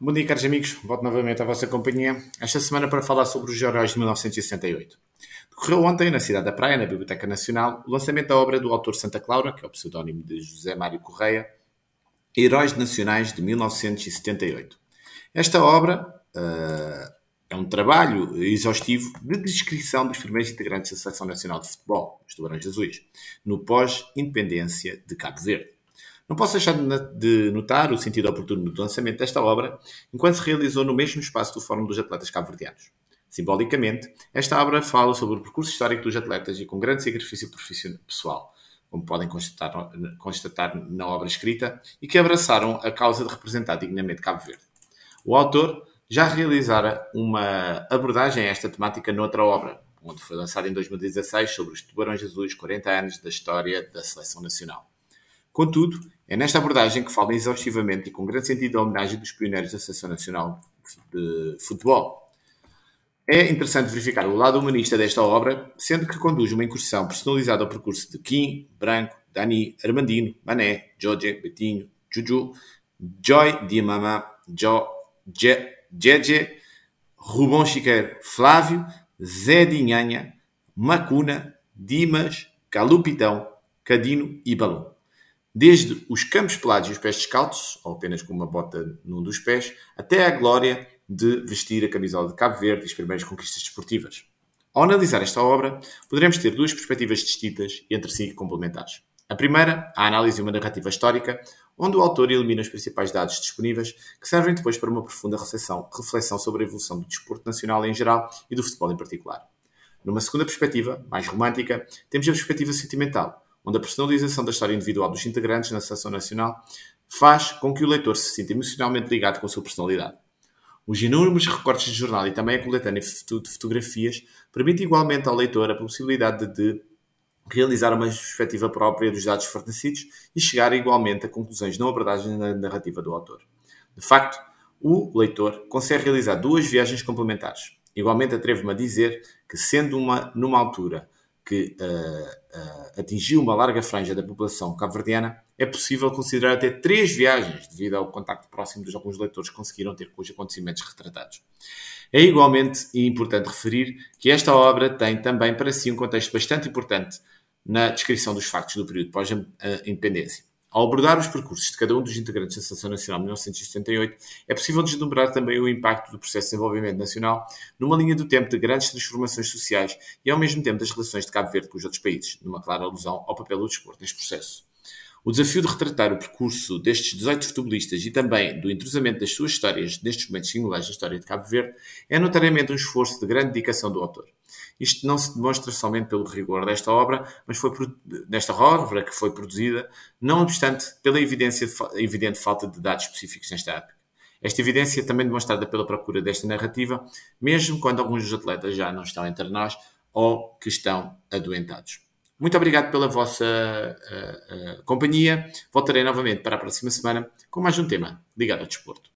Bom dia, caros amigos. Volto novamente à vossa companhia. Esta semana para falar sobre os heróis de 1968. Decorreu ontem, na cidade da Praia, na Biblioteca Nacional, o lançamento da obra do autor Santa Clara, que é o pseudónimo de José Mário Correia, Heróis Nacionais de 1978. Esta obra uh, é um trabalho exaustivo de descrição dos primeiros integrantes da Seleção Nacional de Futebol, os Tubarões Azuis, no pós-independência de Cabo Verde. Não posso deixar de notar o sentido oportuno do lançamento desta obra, enquanto se realizou no mesmo espaço do Fórum dos Atletas Cabo-Verdianos. Simbolicamente, esta obra fala sobre o percurso histórico dos atletas e com grande sacrifício pessoal, como podem constatar, constatar na obra escrita, e que abraçaram a causa de representar dignamente Cabo Verde. O autor já realizara uma abordagem a esta temática noutra obra, onde foi lançada em 2016 sobre os Tubarões Azuis 40 anos da história da Seleção Nacional. Contudo, é nesta abordagem que fala exaustivamente e com grande sentido da homenagem dos pioneiros da Seleção Nacional de Futebol. É interessante verificar o lado humanista desta obra, sendo que conduz uma incursão personalizada ao percurso de Kim, Branco, Dani, Armandino, Mané, Jorge, Betinho, Juju, Joy, Diamama, Jo, Jeje, Rubão Chiqueiro, Flávio, Zé Dinhanha, Macuna, Dimas, Calupitão, Cadino e Balão desde os campos pelados e os pés descalços, ou apenas com uma bota num dos pés, até à glória de vestir a camisola de Cabo Verde e as primeiras conquistas desportivas. Ao analisar esta obra, poderemos ter duas perspectivas distintas e entre si complementares. A primeira, a análise de uma narrativa histórica, onde o autor elimina os principais dados disponíveis, que servem depois para uma profunda reflexão, reflexão sobre a evolução do desporto nacional em geral e do futebol em particular. Numa segunda perspectiva, mais romântica, temos a perspectiva sentimental, onde a personalização da história individual dos integrantes na seleção nacional faz com que o leitor se sinta emocionalmente ligado com a sua personalidade. Os inúmeros recortes de jornal e também a coletânea de fotografias permite igualmente ao leitor a possibilidade de realizar uma perspectiva própria dos dados fornecidos e chegar igualmente a conclusões não abordagens na narrativa do autor. De facto, o leitor consegue realizar duas viagens complementares. Igualmente atrevo-me a dizer que, sendo uma numa altura que uh, uh, atingiu uma larga franja da população cabo-verdiana, é possível considerar até três viagens, devido ao contacto próximo dos alguns leitores que conseguiram ter com os acontecimentos retratados. É igualmente importante referir que esta obra tem também para si um contexto bastante importante na descrição dos factos do período pós-independência. Ao abordar os percursos de cada um dos integrantes da Seleção Nacional de 1978, é possível deslumbrar também o impacto do processo de desenvolvimento nacional numa linha do tempo de grandes transformações sociais e ao mesmo tempo das relações de Cabo Verde com os outros países, numa clara alusão ao papel do desporto neste processo. O desafio de retratar o percurso destes 18 futebolistas e também do entrosamento das suas histórias nestes momentos singulares da história de Cabo Verde é notariamente um esforço de grande dedicação do autor. Isto não se demonstra somente pelo rigor desta obra, mas foi desta obra que foi produzida, não obstante pela evidência, evidente falta de dados específicos nesta época. Esta evidência é também demonstrada pela procura desta narrativa, mesmo quando alguns dos atletas já não estão entre nós ou que estão adoentados. Muito obrigado pela vossa uh, uh, companhia. Voltarei novamente para a próxima semana com mais um tema ligado ao desporto.